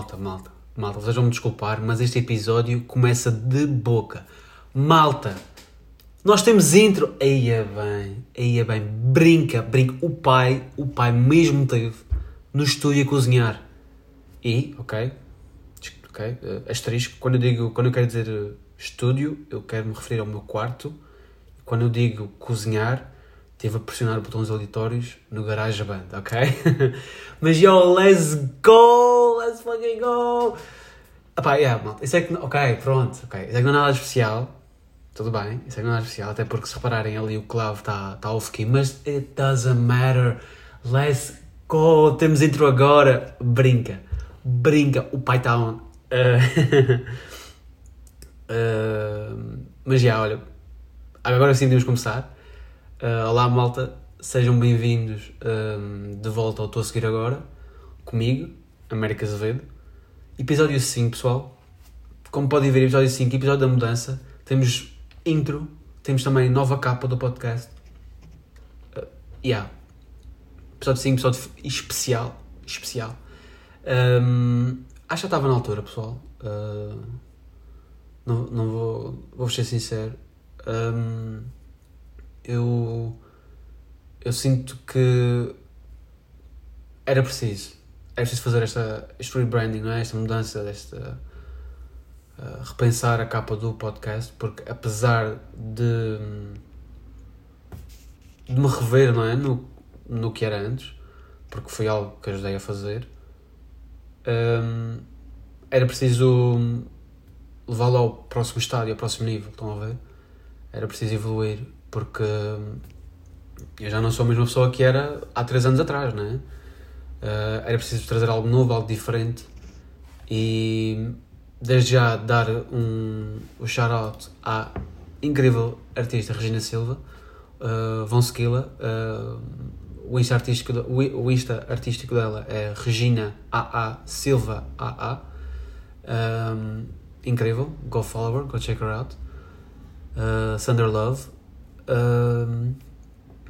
malta, malta, malta, vocês vão me desculpar, mas este episódio começa de boca. Malta, nós temos intro. Aí é bem, aí é bem, brinca, brinca. O pai, o pai mesmo teve no estúdio a cozinhar. E, ok, ok, uh, asterisco, quando eu digo, quando eu quero dizer uh, estúdio, eu quero me referir ao meu quarto. Quando eu digo cozinhar, teve a pressionar botões auditórios no GarageBand, ok? Mas yo, let's go! Let's fucking go! Epá, yeah, malta, isso é que, ok, pronto, ok, isso é que não é nada especial, tudo bem, isso é que não é nada especial, até porque se repararem ali o clavo está tá off-key, mas it doesn't matter, let's go, temos intro agora, brinca, brinca, o pai está on. Uh, uh, mas já, olha, agora sim podemos começar. Uh, olá malta, sejam bem-vindos um, de volta ao Estou a Seguir Agora, comigo, América Azevedo. Episódio 5, pessoal. Como podem ver, episódio 5, episódio da mudança. Temos intro, temos também nova capa do podcast. Uh, yeah. Episódio 5, episódio especial. Especial. Um, acho que já estava na altura, pessoal. Uh, não, não vou, vou ser sincero. Um, eu, eu sinto que era preciso. Era preciso fazer esta, este rebranding, não é? esta mudança, esta, uh, repensar a capa do podcast, porque apesar de, de me rever não é? no, no que era antes, porque foi algo que ajudei a fazer, um, era preciso levá-lo ao próximo estádio, ao próximo nível, estão a ver? Era preciso evoluir porque eu já não sou a mesma pessoa que era há três anos atrás, não é? Uh, era preciso trazer algo novo, algo diferente. E desde já dar um, um shout-out à incrível artista Regina Silva, uh, Von Skilla, uh, o, Insta artístico, o Insta artístico dela é Regina AA Silva AA, um, incrível, go follow her, go check her out. Uh, Thunder Love,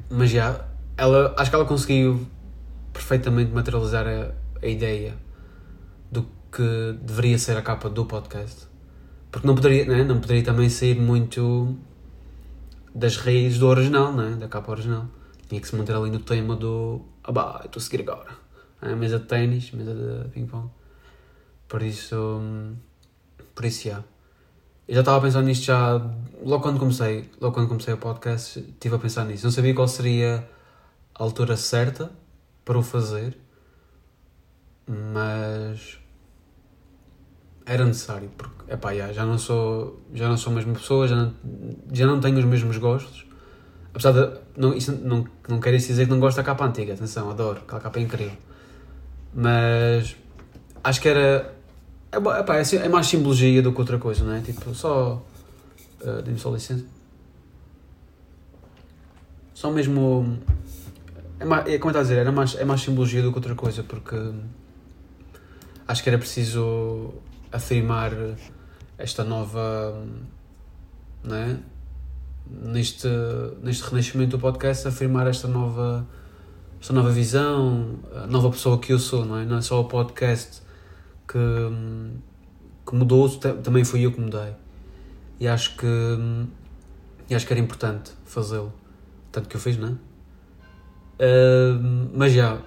mas já, ela, acho que ela conseguiu perfeitamente materializar a, a, ideia do que deveria ser a capa do podcast. Porque não poderia, né? não poderia também sair muito das raízes do original, né? da capa original. Tinha que se manter ali no tema do. Ah, bah, estou a seguir agora. É, mesa de ténis, mesa de ping-pong. Por isso. Por isso, já. Eu já estava a pensar nisto já, logo quando comecei, logo quando comecei o podcast, estive a pensar nisso. Não sabia qual seria a altura certa para o fazer, mas era necessário, porque, epá, já, já não sou, já não sou a mesma pessoa, já não, já não tenho os mesmos gostos. Apesar de, não, isso não, não quer dizer que não gosto da capa antiga, atenção, adoro, aquela capa é incrível. Mas acho que era é, epá, é, é mais simbologia do que outra coisa, não é? Tipo, só. Uh, Dê-me só licença. Só mesmo. É, mais, é como está a dizer, era mais, é mais simbologia do que outra coisa, porque. Acho que era preciso afirmar esta nova. Não é? Neste, neste renascimento do podcast, afirmar esta nova. Esta nova visão, a nova pessoa que eu sou, não é? Não é só o podcast que, que mudou, também fui eu que mudei. E acho que, e acho que era importante fazê-lo. Tanto que eu fiz, não é? Mas já,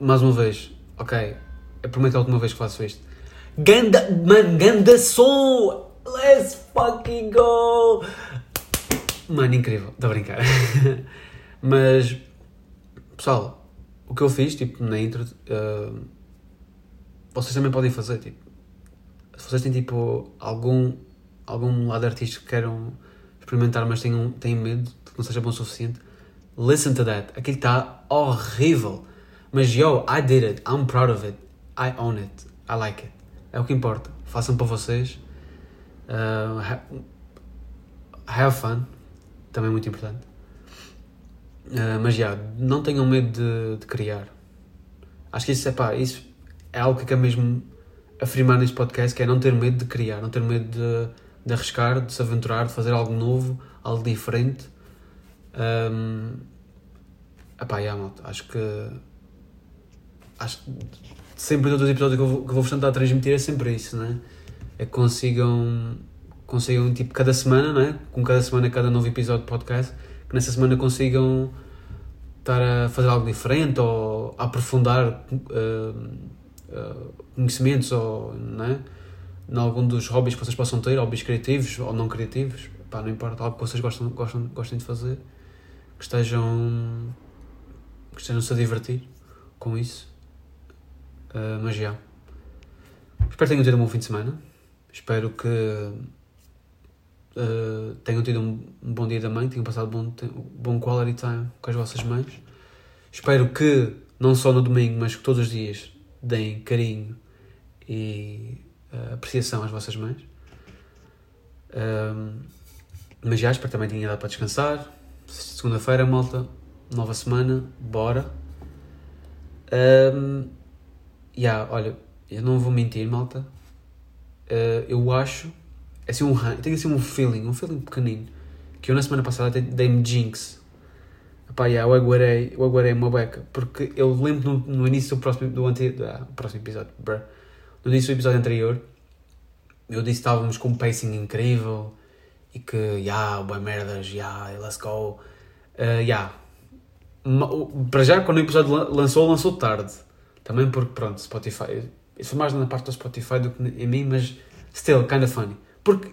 mais uma vez, ok, eu prometo a última vez que faço isto. Ganda, man, ganda som! Let's fucking go! Mano, incrível, estou a brincar. mas, pessoal, o que eu fiz, tipo, na intro, uh, vocês também podem fazer, tipo, se vocês têm tipo algum, algum lado artístico que queiram experimentar, mas têm, têm medo de que não seja bom o suficiente, listen to that. Aquilo está horrível. Mas yo, I did it, I'm proud of it, I own it, I like it. É o que importa. Façam para vocês. Uh, have fun, também é muito importante. Uh, mas já, yeah, não tenham medo de, de criar. Acho que isso é pá, isso é algo que quero mesmo afirmar neste podcast, que é não ter medo de criar, não ter medo de, de arriscar, de se aventurar, de fazer algo novo, algo diferente. Um, epá, yeah, malta, acho que acho sempre todos os episódios que eu vou, que eu vou tentar transmitir é sempre isso, não é? Que consigam, consigam tipo, cada semana, não é? Com cada semana, cada novo episódio de podcast, que nessa semana consigam estar a fazer algo diferente ou a aprofundar uh, uh, conhecimentos ou, não é? Em algum dos hobbies que vocês possam ter, hobbies criativos ou não criativos, pá, não importa, algo que vocês gostam, gostam, gostem de fazer, que estejam, estejam-se a divertir com isso. Uh, mas já. Espero que tenham tido um bom fim de semana. Espero que uh, tenham tido um, um, bom dia da mãe, tenham passado bom, bom quality time com as vossas mães. Espero que, não só no domingo, mas que todos os dias deem carinho e uh, apreciação às vossas mães. mas já, espero que também tenha dado para descansar. Segunda-feira, malta, nova semana, bora. Um, yeah, olha, eu não vou mentir, malta. Uh, eu acho. É assim um, tenho assim um feeling, um feeling pequenino. Que eu na semana passada dei-me jinx. Epá, yeah, eu aguarei, eu aguarei uma beca. Porque eu lembro no, no início do próximo, do ante, ah, próximo episódio, bruh, no início do episódio anterior, eu disse que estávamos com um pacing incrível e que, yeah, boa merdas, yeah, let's go. Uh, yeah, para já, quando o episódio lançou, lançou tarde. Também porque, pronto, Spotify. Isso foi mais na parte do Spotify do que em mim, mas still, kind of funny. Porque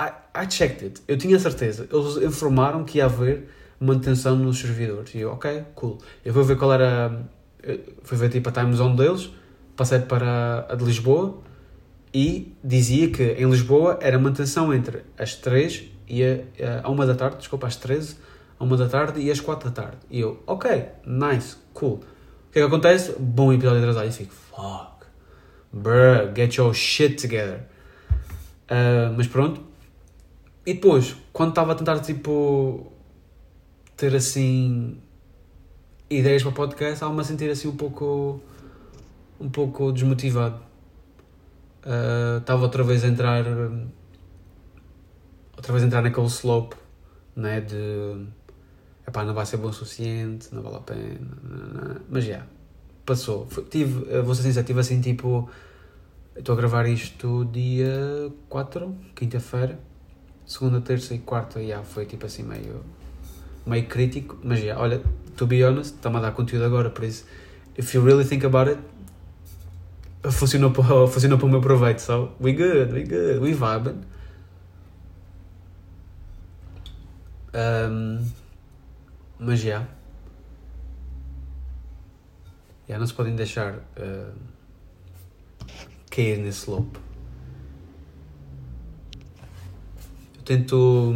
I, I checked it. Eu tinha certeza. Eles informaram que ia haver manutenção nos servidores. E eu, ok, cool. Eu vou ver qual era. Fui ver tipo a time zone deles. Passei para a de Lisboa e dizia que em Lisboa era manutenção entre as 3 e a, a 1 da tarde, desculpa, às 13 uma da tarde e às quatro da tarde. E eu, ok, nice, cool. O que é que acontece? Bom episódio atrasado. E fico, fuck, bruh, get your shit together. Uh, mas pronto. E depois, quando estava a tentar, tipo, ter assim ideias para o podcast, estava-me a sentir assim um pouco, um pouco desmotivado. Uh, estava outra vez a entrar, outra vez a entrar naquele slope, né, de epá, não vai ser bom o suficiente, não vale a pena, mas já, passou. Tive, vou ser sincero, tive assim tipo, estou a gravar isto dia 4, quinta-feira, segunda, terça e quarta, já foi tipo assim meio, meio crítico, mas já, olha, to be honest, está-me a dar conteúdo agora, por isso, if you really think about it, funcionou para, funcionou para o meu proveito, so we good, we good, we vibing. Um, mas já. Não se podem deixar uh, cair nesse slope. Eu tento.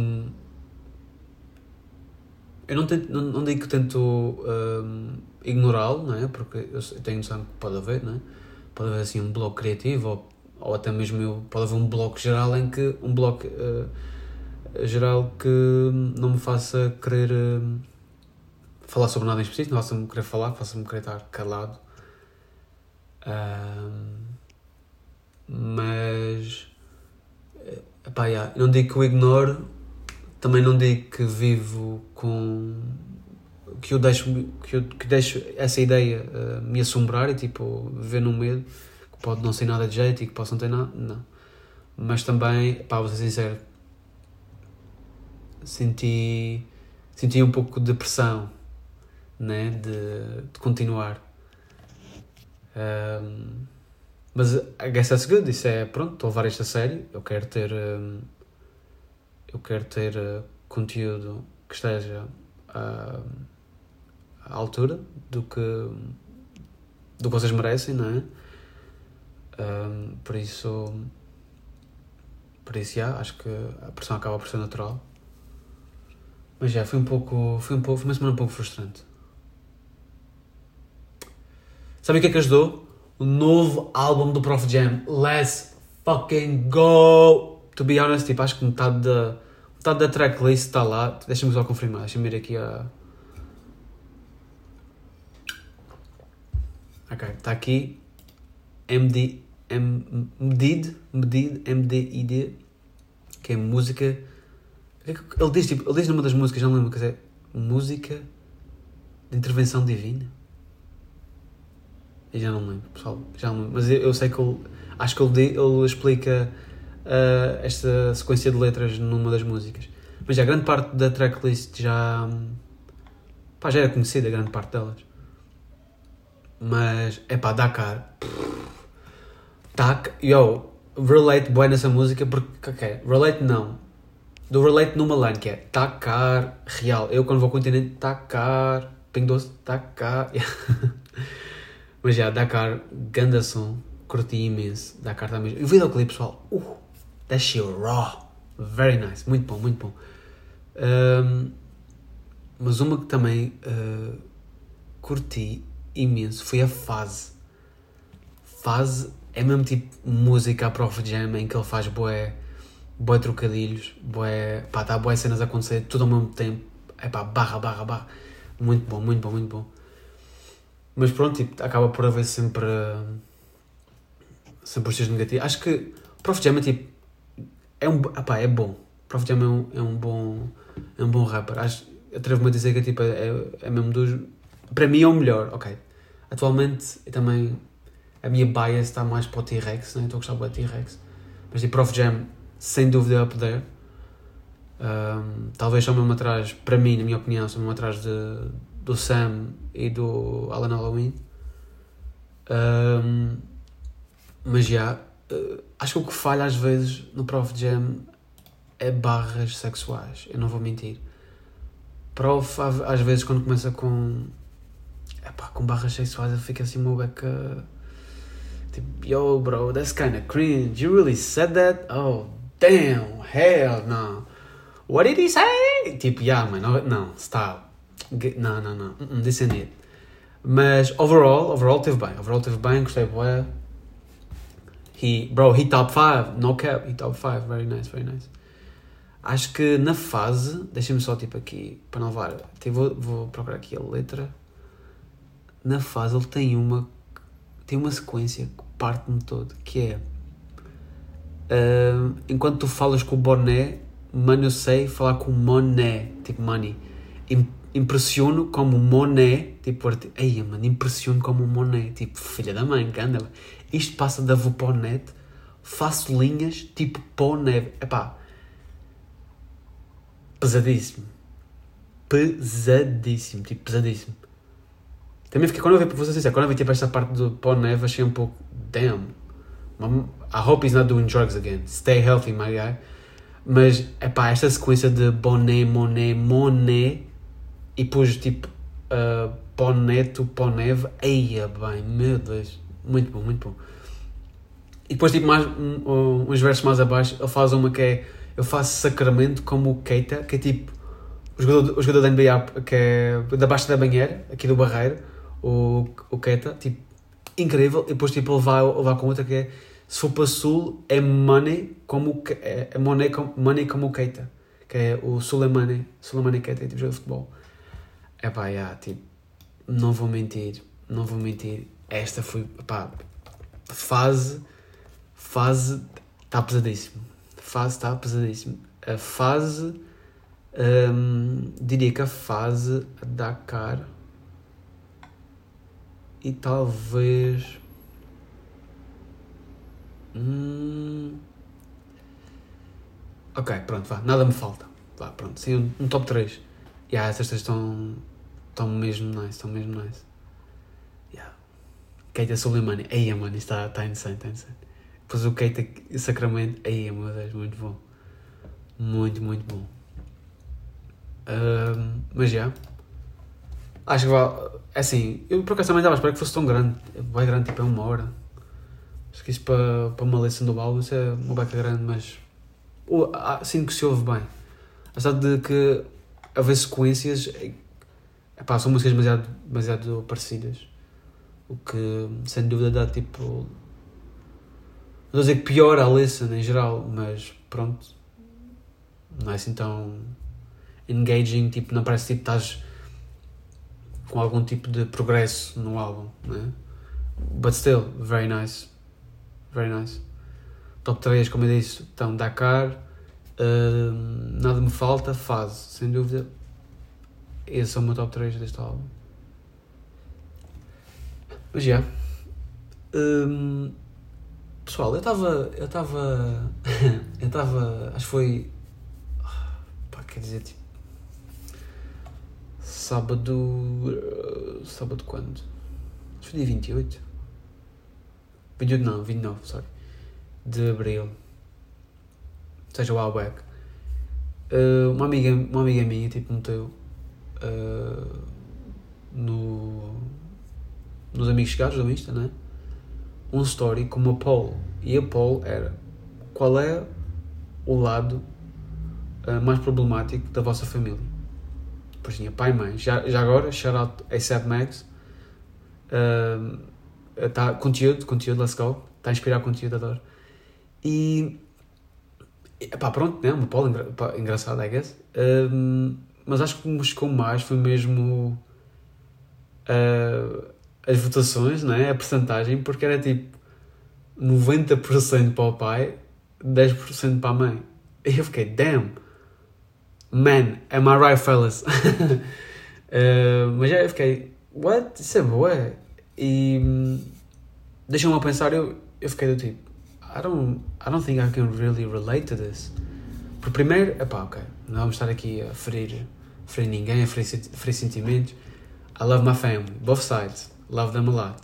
Eu não, tento, não, não digo que tento um, ignorá-lo, não é? Porque eu tenho noção que pode haver, não é? Pode haver assim um bloco criativo ou, ou até mesmo eu, pode haver um bloco geral em que. um bloco uh, geral que não me faça querer. Uh, falar sobre nada em específico, não faça-me querer falar, faça-me querer estar calado. Um, mas. Epá, yeah, não digo que o ignoro, também não digo que vivo com. que eu deixo, que eu, que deixo essa ideia uh, me assombrar e tipo, viver no medo, que pode não ser nada de jeito e que possa não ter nada. Não. Mas também, pá, vou ser sincero, senti, senti um pouco de depressão né, de, de continuar. Um, mas I guess that's good. Isso é pronto, estou a levar isto a sério. Eu quero ter. Um, eu quero ter uh, conteúdo que esteja uh, à altura do que, do que vocês merecem, não é? Um, por isso. Por isso, já, acho que a pressão acaba por ser natural. Mas já, foi um pouco. Foi, um pouco, foi uma semana um pouco frustrante. Sabe o que é que ajudou? O novo álbum do Prof Jam. Let's fucking go! To be honest, tipo, acho que metade da, metade da tracklist está lá. Deixa-me só confirmar. Deixa-me ir aqui a. Ok, está aqui. MD. M, Medid. MDID. Que é música. É ele diz, tipo, ele diz numa das músicas, não lembro, quer dizer, música de intervenção divina. Eu já não me lembro, pessoal. Já lembro. Mas eu, eu sei que ele. Acho que ele, ele explica ah, esta sequência de letras numa das músicas. Mas já grande parte da tracklist já. Pá, já era conhecida, grande parte delas. Mas, é pá, Dakar. Tac, yo, relate bem nessa música porque, ok, relate não. Do relate numa line que é Dakar, real. Eu quando vou ao continente, Dakar, Pingo Doce, Dakar. Mas já, Dakar, ganda som, curti imenso. Dakar também. E o videoclipe, pessoal, uh, that shit raw. Very nice, muito bom, muito bom. Um, mas uma que também uh, curti imenso foi a fase. Fase é mesmo tipo música à Prof Jam em que ele faz boé, boé trocadilhos, boé, pá, tá boé cenas a acontecer tudo ao mesmo tempo. É pá, barra, barra, barra. Muito bom, muito bom, muito bom. Mas pronto, tipo, acaba por haver sempre. sempre os negativos. Acho que Prof Jam é tipo. É um. Epá, é bom. Prof Jam é um, é um bom. É um bom rapper. Atrevo-me a dizer que tipo, é, é mesmo dos. Para mim é o melhor, ok. Atualmente eu também. A minha bias está mais para o T-Rex, né? estou a gostar do T-Rex. Mas tipo, Prof Jam, sem dúvida, up there. Um, talvez só mesmo atrás, para mim, na minha opinião, só mesmo atrás de, do Sam e do Alan Halloween. Um, mas já, uh, acho que o que falha às vezes no Prof Jam é barras sexuais, eu não vou mentir. Prof, às vezes, quando começa com. Epá, com barras sexuais, eu fico assim, meu beca. Tipo, yo, bro, that's kinda cringe. You really said that? Oh, damn, hell no. What did he say? Tipo, yeah, man, no, não, stop. Não, não, não, uh -uh. Mas, overall, overall teve bem. Overall teve bem, gostei, bué. He, bro, he top 5, no cap, he top 5, very nice, very nice. Acho que na fase, deixa-me só tipo aqui, para não levar, até vou, vou procurar aqui a letra. Na fase ele tem uma, tem uma sequência que parte-me todo, que é, ah, enquanto tu falas com o boné, mano eu sei falar com moné, tipo money. Impressiono como moné, tipo, Eia, mano, impressiono como moné, tipo, filha da mãe, anda. Isto passa da avó faço linhas, tipo, pó neve. Epá, pesadíssimo. Pesadíssimo, tipo, pesadíssimo. Também fiquei, quando eu vi, vou ser sincero, quando eu vi tipo esta parte do pó neve, achei um pouco, damn. I hope he's not doing drugs again. Stay healthy, my guy. Mas, epá, esta sequência de boné, moné, moné, e depois tipo, uh, pó neto, pó neve, eia bem, meu Deus. Muito bom, muito bom. E depois, tipo, mais, um- uns versos mais abaixo, ele faz uma que é Eu faço sacramento como o Keita, que é tipo o jogador, o jogador da NBA que é da Baixa da Banheira, aqui do Barreiro, o, o Keita, tipo, incrível. E depois, tipo, ele vai, ele vai com outra que é se for para Sul, é money como é, é money, como, money como o Keita, que é o Suleimani, Suleimani Keita, tipo, jogo de futebol. É pá, yeah, tipo, não vou mentir, não vou mentir. Esta foi, pá, fase, fase, está pesadíssimo. Fase está pesadíssimo. A fase, hum, diria que a fase Dakar e talvez. Hum, ok, pronto, vá, nada me falta. Vá, pronto, sim, um, um top 3. Yeah, essas três estão, estão mesmo nice, estão mesmo nice. Yeah. Keita Soleimani, aí mano, isto está tá insane, está insane. Depois o Keita Sacramento, aí meu Deus, muito bom. Muito, muito bom. Ahm, mas já. Acho que vai. é Assim, eu por acaso também estava a esperar que fosse tão grande. Bem grande, tipo, é uma hora. Acho que isso para, para uma lição do álbum isso é uma beca grande, mas. Sinto que se ouve bem. Apesar de que haver sequências. Epá, são músicas demasiado, demasiado parecidas. O que sem dúvida dá tipo. Não a dizer que piora a listen em geral, mas pronto. Não é assim tão engaging, tipo, não parece tipo estás com algum tipo de progresso no álbum, né? But still, very nice. Very nice. Top 3, como eu disse, então Dakar, hum, Nada Me Falta, Fase, sem dúvida. Esse é o meu top 3 deste álbum. Mas já, Hum, pessoal, eu estava. Eu estava. eu estava. Acho que foi. Pá, quer dizer, tipo. Sábado. Sábado quando? Acho que foi dia 28. 28 não, 29, sorry. De abril. Seja, o back. Uh, uma, amiga, uma amiga minha, tipo, meteu. Uh, no. Nos amigos chegados do Insta, né? Um story com uma poll. E a poll era: Qual é o lado uh, mais problemático da vossa família? Depois tinha pai e mãe. Já, já agora, shout out ASAP Max. Uh, tá, conteúdo, conteúdo, let's go. Está a inspirar conteúdo, adoro. E. Pá, pronto, né? Uma poll engra, engraçada, I guess. Um, mas acho que me chocou mais foi mesmo. Uh, as votações, né? A porcentagem, porque era tipo 90% para o pai, 10% para a mãe. E eu fiquei, damn, man, am I right, fellas? uh, mas já eu fiquei, what? Isso é boa. E hum, deixa-me a pensar, eu, eu fiquei do tipo, I don't, I don't think I can really relate to this. Por primeiro, epá, ok, não vamos estar aqui a ferir, ferir ninguém, a ferir, ferir sentimentos. I love my family, both sides, love them a lot.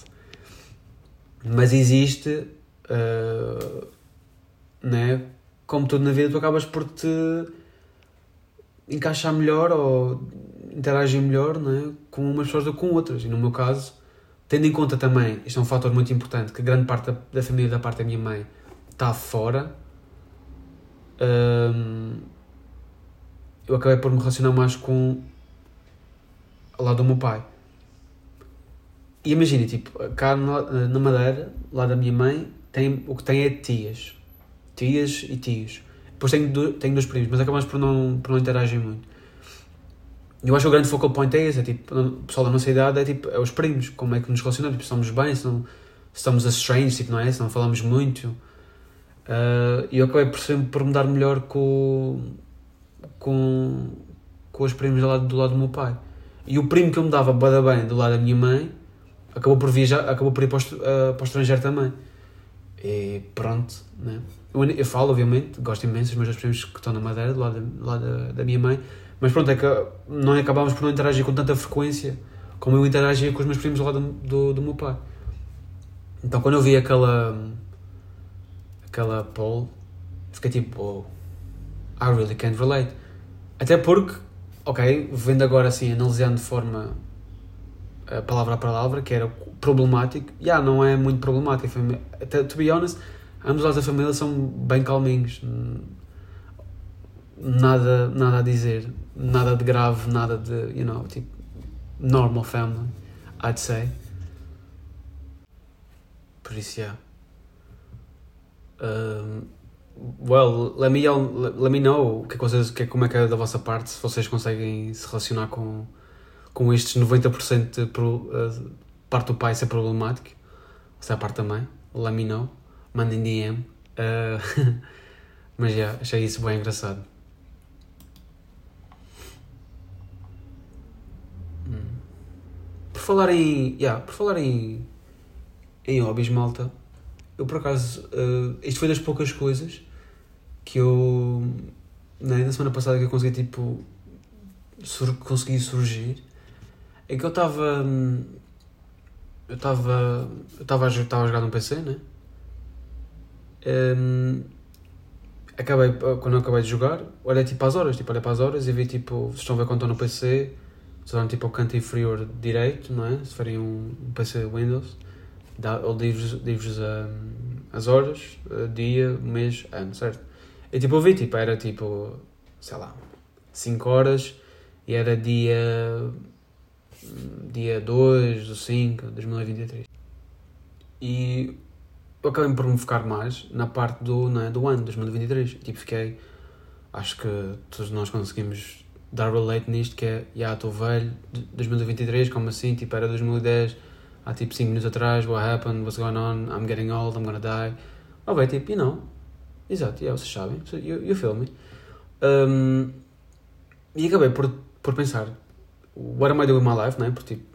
Mas existe, uh, né, como tudo na vida, tu acabas por te encaixar melhor ou interagir melhor né, com umas pessoas do que com outras. E no meu caso, Tendo em conta também, isto é um fator muito importante, que grande parte da, da família da parte da minha mãe está fora, hum, eu acabei por me relacionar mais com o lado do meu pai. E imagina, tipo, cá na Madeira, lá da minha mãe, tem, o que tem é tias. Tias e tios. Depois tenho, tenho dois primos, mas acabamos por não, por não interagir muito. Eu acho que o grande focal point é esse, é tipo, o pessoal da nossa idade é tipo, é os primos, como é que nos relacionamos, tipo, estamos bem, se, não, estamos a strange, tipo, não é? Se não falamos muito. Uh, e eu acabei por sempre por me dar melhor com, com, com os primos do lado, do lado do meu pai. E o primo que eu me dava bada bem do lado da minha mãe acabou por viajar, acabou por ir para o, uh, para o estrangeiro também. E pronto, né? Eu, eu falo, obviamente, gosto imenso dos meus primos que estão na Madeira, do lado, do lado da, da minha mãe mas pronto, é que não acabámos por não interagir com tanta frequência como eu interagia com os meus primos lá do, do, do meu pai. Então quando eu vi aquela aquela poll, fiquei tipo, oh, I really can't relate. Até porque, ok, vendo agora assim, analisando de forma uh, palavra a palavra, que era problemático, já yeah, não é muito problemático. Até, to be honest, ambos lados da família são bem calminhos nada, nada a dizer, nada de grave, nada de, you know, tipo, normal family, I'd say. Por isso, yeah. Um, well, let me, let me know que é que vocês, que, como é que é da vossa parte, se vocês conseguem se relacionar com, com estes 90% de pro, uh, parte do pai ser problemático, se é a parte da mãe, let me know, mandem DM. Uh, mas já, yeah, achei isso bem engraçado. Falar em. Yeah, por falar em. em hobbies, malta, eu por acaso. Uh, isto foi das poucas coisas que eu. Né, na semana passada que eu consegui tipo. Sur consegui surgir. É que eu estava. Eu estava. Eu estava a, a jogar no PC, né? Um, acabei, quando eu acabei de jogar, olhei tipo às horas, tipo, olhei para as horas e vi tipo, vocês estão a ver quando estou no PC, vão tipo ao canto inferior direito, não é? Se forem um, PC Windows, dá, ele diz-vos um, as horas, dia, mês, ano, certo? E tipo, eu vi, tipo, era tipo, sei lá, 5 horas e era dia dia 2 do 5 de 2023. E eu acabei por me focar mais na parte do, não é, do ano 2023. Tipo, fiquei. Acho que todos nós conseguimos dar relate nisto que é, já yeah, estou velho, 2023, como assim, tipo era 2010, há tipo 5 minutos atrás, what happened, what's going on, I'm getting old, I'm gonna die. Oh, vai tipo, you know, exato, yeah, vocês sabem, you, you feel me. Um, e acabei por, por pensar, what am I doing with my life, né? Porque tipo,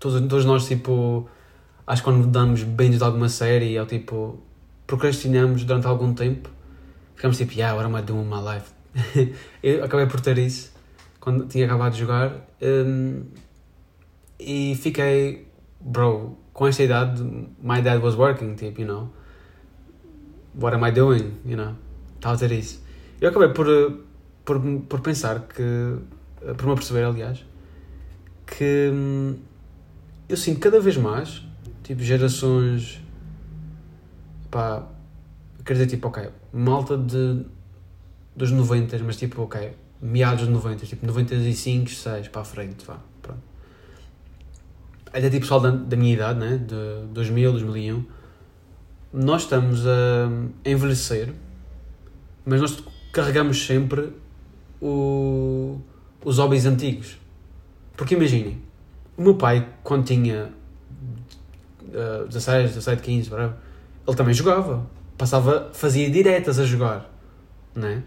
todos, todos nós tipo, acho que quando damos bem de alguma série, é o tipo, procrastinamos durante algum tempo, ficamos tipo, yeah, what am I doing with my life? eu acabei por ter isso quando tinha acabado de jogar um, e fiquei, bro, com esta idade, my dad was working, tipo, you know, what am I doing, you know, estava a ter isso. Eu acabei por, por, por pensar que, por me perceber, aliás, que hum, eu sinto cada vez mais, tipo, gerações, pá, quer dizer, tipo, ok, malta de, dos 90, mas tipo, ok, meados de 90, tipo 95, 6 para a frente, vá, pronto. Até tipo pessoal da, da minha idade, né, de 2000, 2001, nós estamos a envelhecer, mas nós carregamos sempre o, os hobbies antigos. Porque imaginem, o meu pai, quando tinha uh, 16, 17, 15, whatever, ele também jogava. Passava, fazia diretas a jogar, né?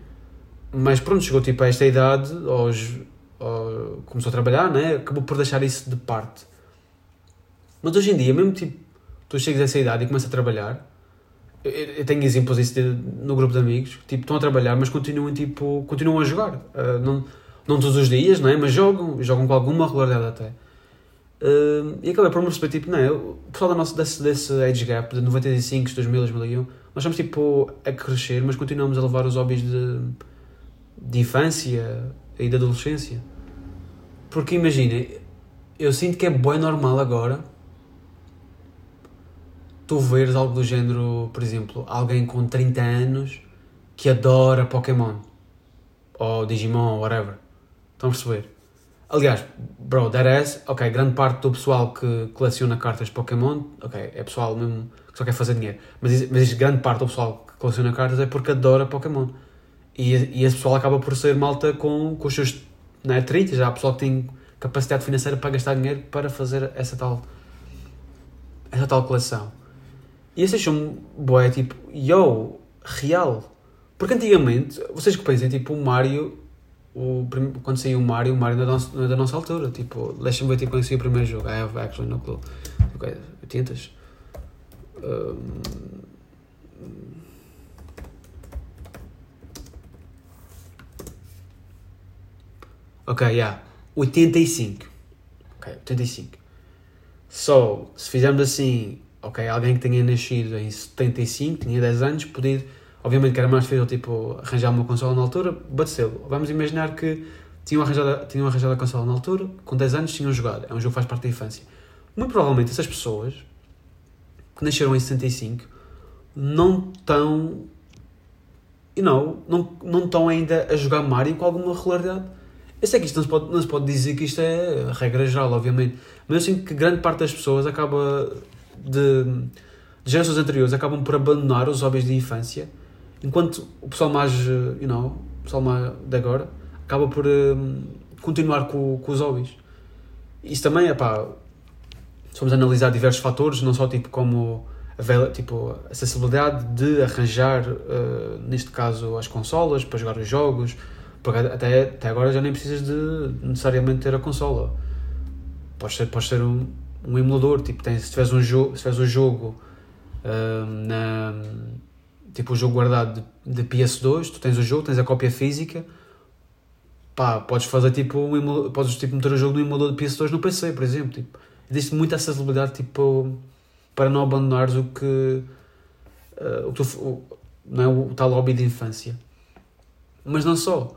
Mas pronto, chegou tipo a esta idade, hoje começou a trabalhar, né? Acabou por deixar isso de parte. Mas hoje em dia, mesmo tipo, tu chegas a essa idade e começas a trabalhar, eu, eu tenho exemplos disso de, no grupo de amigos, tipo, estão a trabalhar, mas continuam, tipo, continuam a jogar. Uh, não, não todos os dias, não é? Mas jogam, jogam com alguma regularidade até. Uh, e acabei por me perceber, tipo, não é? O pessoal da nossa, desse, desse age gap, de 95, 2000, 2001, nós estamos, tipo, a crescer, mas continuamos a levar os hobbies de, de infância e de adolescência. Porque imagina, eu sinto que é bem normal agora tu veres algo do género, por exemplo, alguém com 30 anos que adora Pokémon ou Digimon, whatever. Estão a perceber? Aliás, bro, that is, ok, grande parte do pessoal que coleciona cartas Pokémon, ok, é pessoal mesmo que só quer fazer dinheiro, mas, mas grande parte do pessoal que coleciona cartas é porque adora Pokémon. E, e esse pessoal acaba por ser malta com, com os seus não é, 30, já há pessoal que tem capacidade financeira para gastar dinheiro para fazer essa tal, essa tal coleção. E esses são, boé, tipo, yo, real. Porque antigamente, vocês que pensem, tipo, o Mario, o, quando saiu o Mario, o Mario não é da nossa, não é da nossa altura. Tipo, deixa-me ver tipo, quando saiu o primeiro jogo. I have actually no clue. Ok, 80 um, Ok, yeah. 85. Ok, 85. So, se fizermos assim, ok, alguém que tenha nascido em 75, tinha 10 anos, podia, obviamente que era mais difícil, tipo, arranjar uma consola na altura, bateu. Vamos imaginar que tinham arranjado, tinham arranjado a consola na altura, com 10 anos tinham jogado. É um jogo que faz parte da infância. Muito provavelmente essas pessoas que nasceram em 65 não estão, you know, não, não estão ainda a jogar Mario com alguma regularidade eu sei que isto não se, pode, não se pode dizer que isto é regra geral, obviamente, mas eu sinto que grande parte das pessoas acaba de, de gerações anteriores acabam por abandonar os hobbies de infância, enquanto o pessoal mais, you know, o pessoal mais de agora acaba por um, continuar com, com os hobbies. Isso também é pá, se formos analisar diversos fatores, não só tipo como tipo, acessibilidade de arranjar, uh, neste caso, as consolas para jogar os jogos, porque até, até agora já nem precisas de necessariamente ter a consola. Pode ser, pode ser um, um emulador. Tipo, tens, se tiveres um jogo, se tiveres um jogo um, na, tipo o jogo guardado de, de, PS2, tu tens o jogo, tens a cópia física. Pá, podes fazer tipo um podes tipo, meter o jogo no emulador de PS2 no PC, por exemplo. Tipo, existe muita acessibilidade tipo, para não abandonares o que. Uh, o, que tu, o, não é, o tal hobby de infância. Mas não só.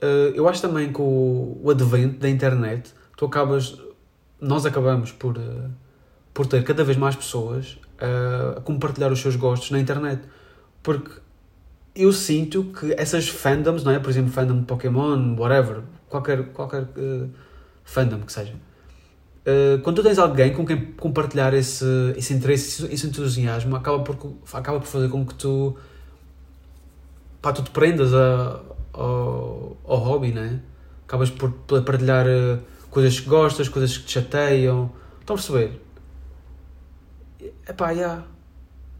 Uh, eu acho também que o, o advento da internet, tu acabas, nós acabamos por, uh, por ter cada vez mais pessoas uh, a compartilhar os seus gostos na internet. Porque eu sinto que essas fandoms, não é? Por exemplo, fandom de Pokémon, whatever, qualquer, qualquer fandom que seja. quando tu tens alguém com quem compartilhar esse, esse interesse, esse entusiasmo, acaba por, acaba por fazer com que tu, pá, tu te prendas a, ao, ao hobby, né? Acabas por, por partilhar uh, coisas que gostas, coisas que te chateiam. Estão a perceber? Epá, já. Yeah.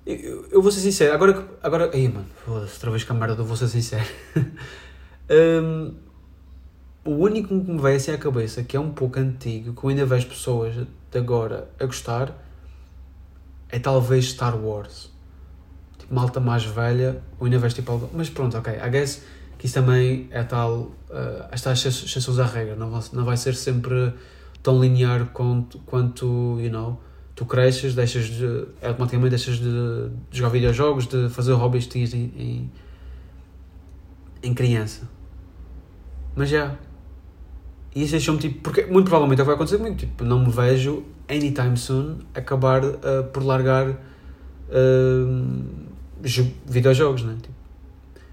Eu, eu vou ser sincero, agora. agora aí, mano, foda-se, outra vez com a merda, vou ser sincero. um, o único que me veio assim à cabeça, que é um pouco antigo, que eu ainda vejo pessoas de agora a gostar, é talvez Star Wars. Tipo, malta mais velha, ou ainda vês tipo. Mas pronto, ok. I guess que isso também é tal. Uh, estas exceções à regra. Não não vai ser sempre tão linear quanto, quanto you know, tu cresces, deixas de. automaticamente deixas de, de jogar videojogos, de fazer hobbies que tinhas em, em, em criança. Mas já. E isso deixou-me tipo. Porque muito provavelmente é o que vai acontecer comigo. Tipo, não me vejo anytime soon acabar uh, por largar uh, videojogos, né? Tipo,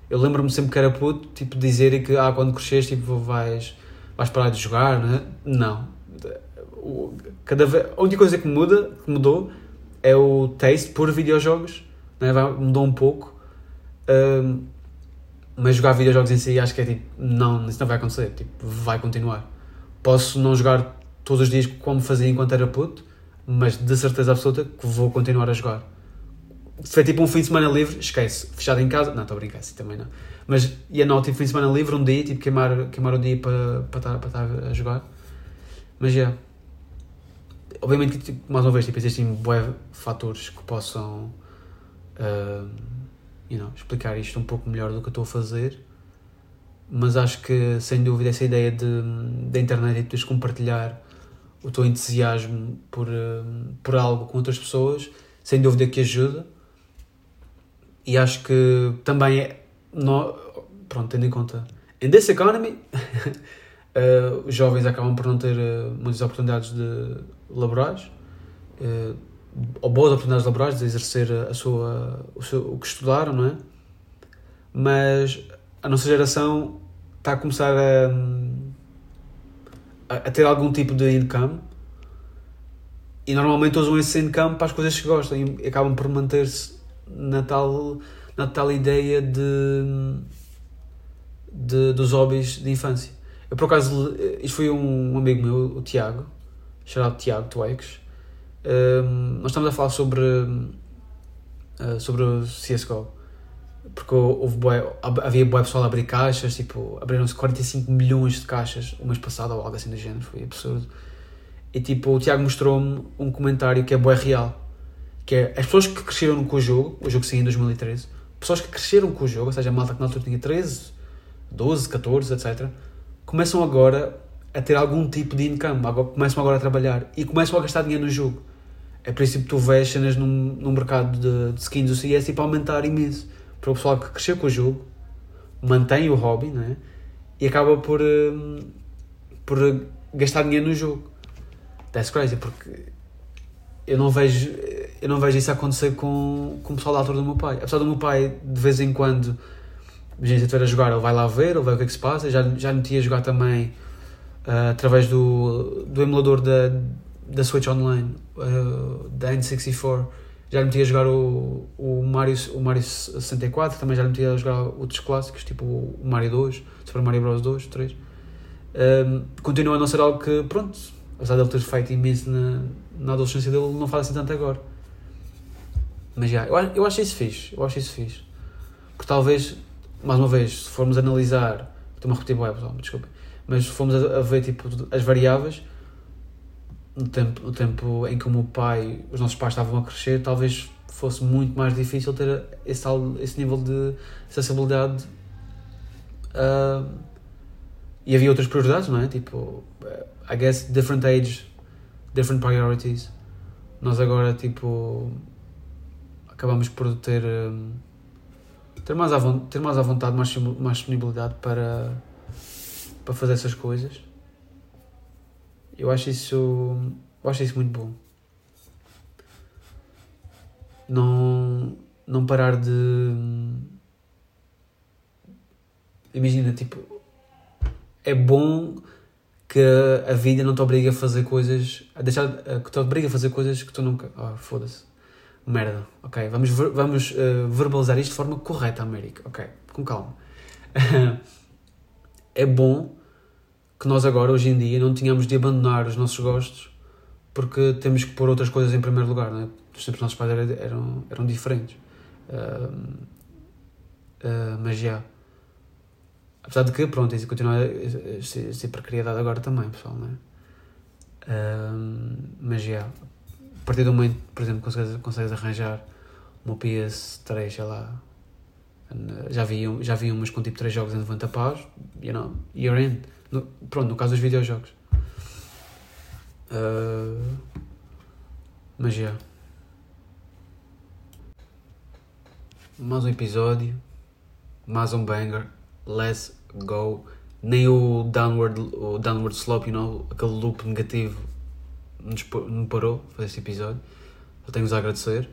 eu lembro-me sempre que era puto, tipo, dizer que ah, quando cresces, tipo, vais, vais parar de jogar, né? Não. Cada vez, a única coisa que muda, que mudou, é o taste por videojogos, né? mudou um pouco. Uh, mas jogar videojogos em si acho que é tipo, não, isso não vai acontecer, tipo, vai continuar. Posso não jogar todos os dias como fazia enquanto era puto, mas de certeza absoluta que vou continuar a jogar. For tipo um fim de semana livre, esquece, fechado em casa, não, estou a brincar, assim também não. Mas ia não, tipo fim de semana livre, um dia, tipo queimar, queimar o dia para, estar, para a jogar. Mas já. Yeah. Obviamente tipo, mais uma vez, tipo, existem bué fatores que possam. Uh, you know, explicar isto um pouco melhor do que eu estou a fazer. Mas acho que, sem dúvida, essa ideia de, da internet e de tu compartilhar o teu entusiasmo por, por algo com outras pessoas, sem dúvida que ajuda. E acho que também é. Pronto, tendo em conta. In this economy, uh, os jovens acabam por não ter uh, muitas oportunidades de laborais. Uh, ou boas oportunidades laborais de exercer a sua, o, seu, o que estudaram, não é? Mas a nossa geração está a começar a, a, a ter algum tipo de income e normalmente usam esse income para as coisas que gostam e acabam por manter-se na tal, na tal ideia de, de, dos hobbies de infância. Eu, por acaso, isto foi um, amigo meu, o Tiago, chamado Tiago Twaix, um, nós estamos a falar sobre, uh, sobre o CSGO. Porque houve bué, havia boa pessoal a abrir caixas, tipo, abriram-se 45 milhões de caixas o mês passado ou algo assim do género, foi absurdo. E tipo, o Tiago mostrou-me um comentário que é bué real. Que é as pessoas que cresceram com o jogo, o jogo saiu em 2013, pessoas que cresceram com o jogo, ou seja, a malta que na altura tinha 13, 12, 14, etc., começam agora a ter algum tipo de income, começam agora a trabalhar e começam a gastar dinheiro no jogo é por isso que tu vês cenas num, num mercado de, de skins do CS tipo, aumentar imenso. Para o pessoal que cresceu com o jogo, mantém o hobby né? e acaba por, um, por gastar dinheiro no jogo. That's crazy, porque eu não vejo, eu não vejo isso acontecer com, com o pessoal da altura do meu pai. Apesar do meu pai, de vez em quando, gente estiver a jogar, ele vai lá ver, ele vai ver o que é que se passa. Já, já meti a jogar também uh, através do, do emulador da da Switch Online, uh, da N64, já lhe meti a jogar o, o, Mario, o Mario 64, também já lhe meti a jogar outros clássicos, tipo o Mario 2, Super Mario Bros 2, 3. Um, continua a não ser algo que, pronto, apesar de ele ter feito imenso na, na adolescência dele, não faz assim tanto agora. Mas já, eu, eu acho isso fixe, eu acho isso fixe. Porque talvez, mais uma vez, se formos analisar, estou-me a repetir, bem, desculpa, mas se formos a, a ver tipo, as variáveis, no tempo, no tempo em que o meu pai, os nossos pais estavam a crescer, talvez fosse muito mais difícil ter esse, esse nível de acessibilidade. Uh, e havia outras prioridades, não é? Tipo, I guess different age, different priorities. Nós agora, tipo, acabamos por ter, um, ter, mais, à, ter mais à vontade, mais, mais disponibilidade para, para fazer essas coisas. Eu acho isso. Eu acho isso muito bom. Não. Não parar de. Imagina, tipo. É bom que a vida não te obriga a fazer coisas. a deixar. que te obriga a fazer coisas que tu nunca. Oh, foda-se. Merda. Ok, vamos, vamos uh, verbalizar isto de forma correta, América. Ok, com calma. é bom que nós agora, hoje em dia, não tínhamos de abandonar os nossos gostos porque temos que pôr outras coisas em primeiro lugar, não é? Os tempos dos nossos pais eram, eram, diferentes. Uh, uh, mas já. Apesar de que, pronto, isso continua a ser precariedade agora também, pessoal, não é? Uh, mas já. A partir do momento, por exemplo, consegues, consegues arranjar uma PS3, sei lá, já vi, já vi umas com tipo 3 jogos em 90 paus, you know, you're in. No, pronto, no caso dos videojogos. Uh, mas já. Yeah. Mais um episódio, mais um banger, let's go. Nem o downward, o downward slope, you know, aquele loop negativo me parou fazer este episódio. Eu tenho-vos a agradecer.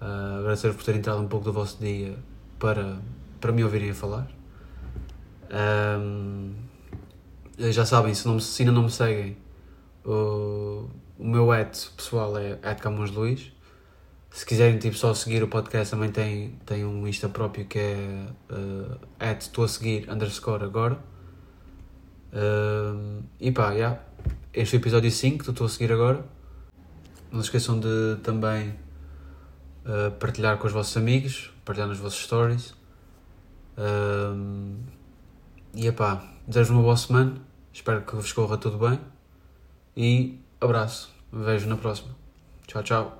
Uh, agradecer por terem entrado um pouco do vosso dia para, para me ouvirem falar. Um, já sabem, se, não, se ainda não me seguem, o, o meu ad pessoal é Camões Luís. Se quiserem tipo, só seguir o podcast, também tem, tem um Insta próprio que é uh, estou a seguir underscore agora. Uh, e pá, yeah. Este é o episódio 5 que estou a seguir agora. Não se esqueçam de também uh, partilhar com os vossos amigos, partilhar nos vossos stories. Uh, e epá, desejo uma boa semana. Espero que vos corra tudo bem. E abraço. Vejo na próxima. Tchau, tchau.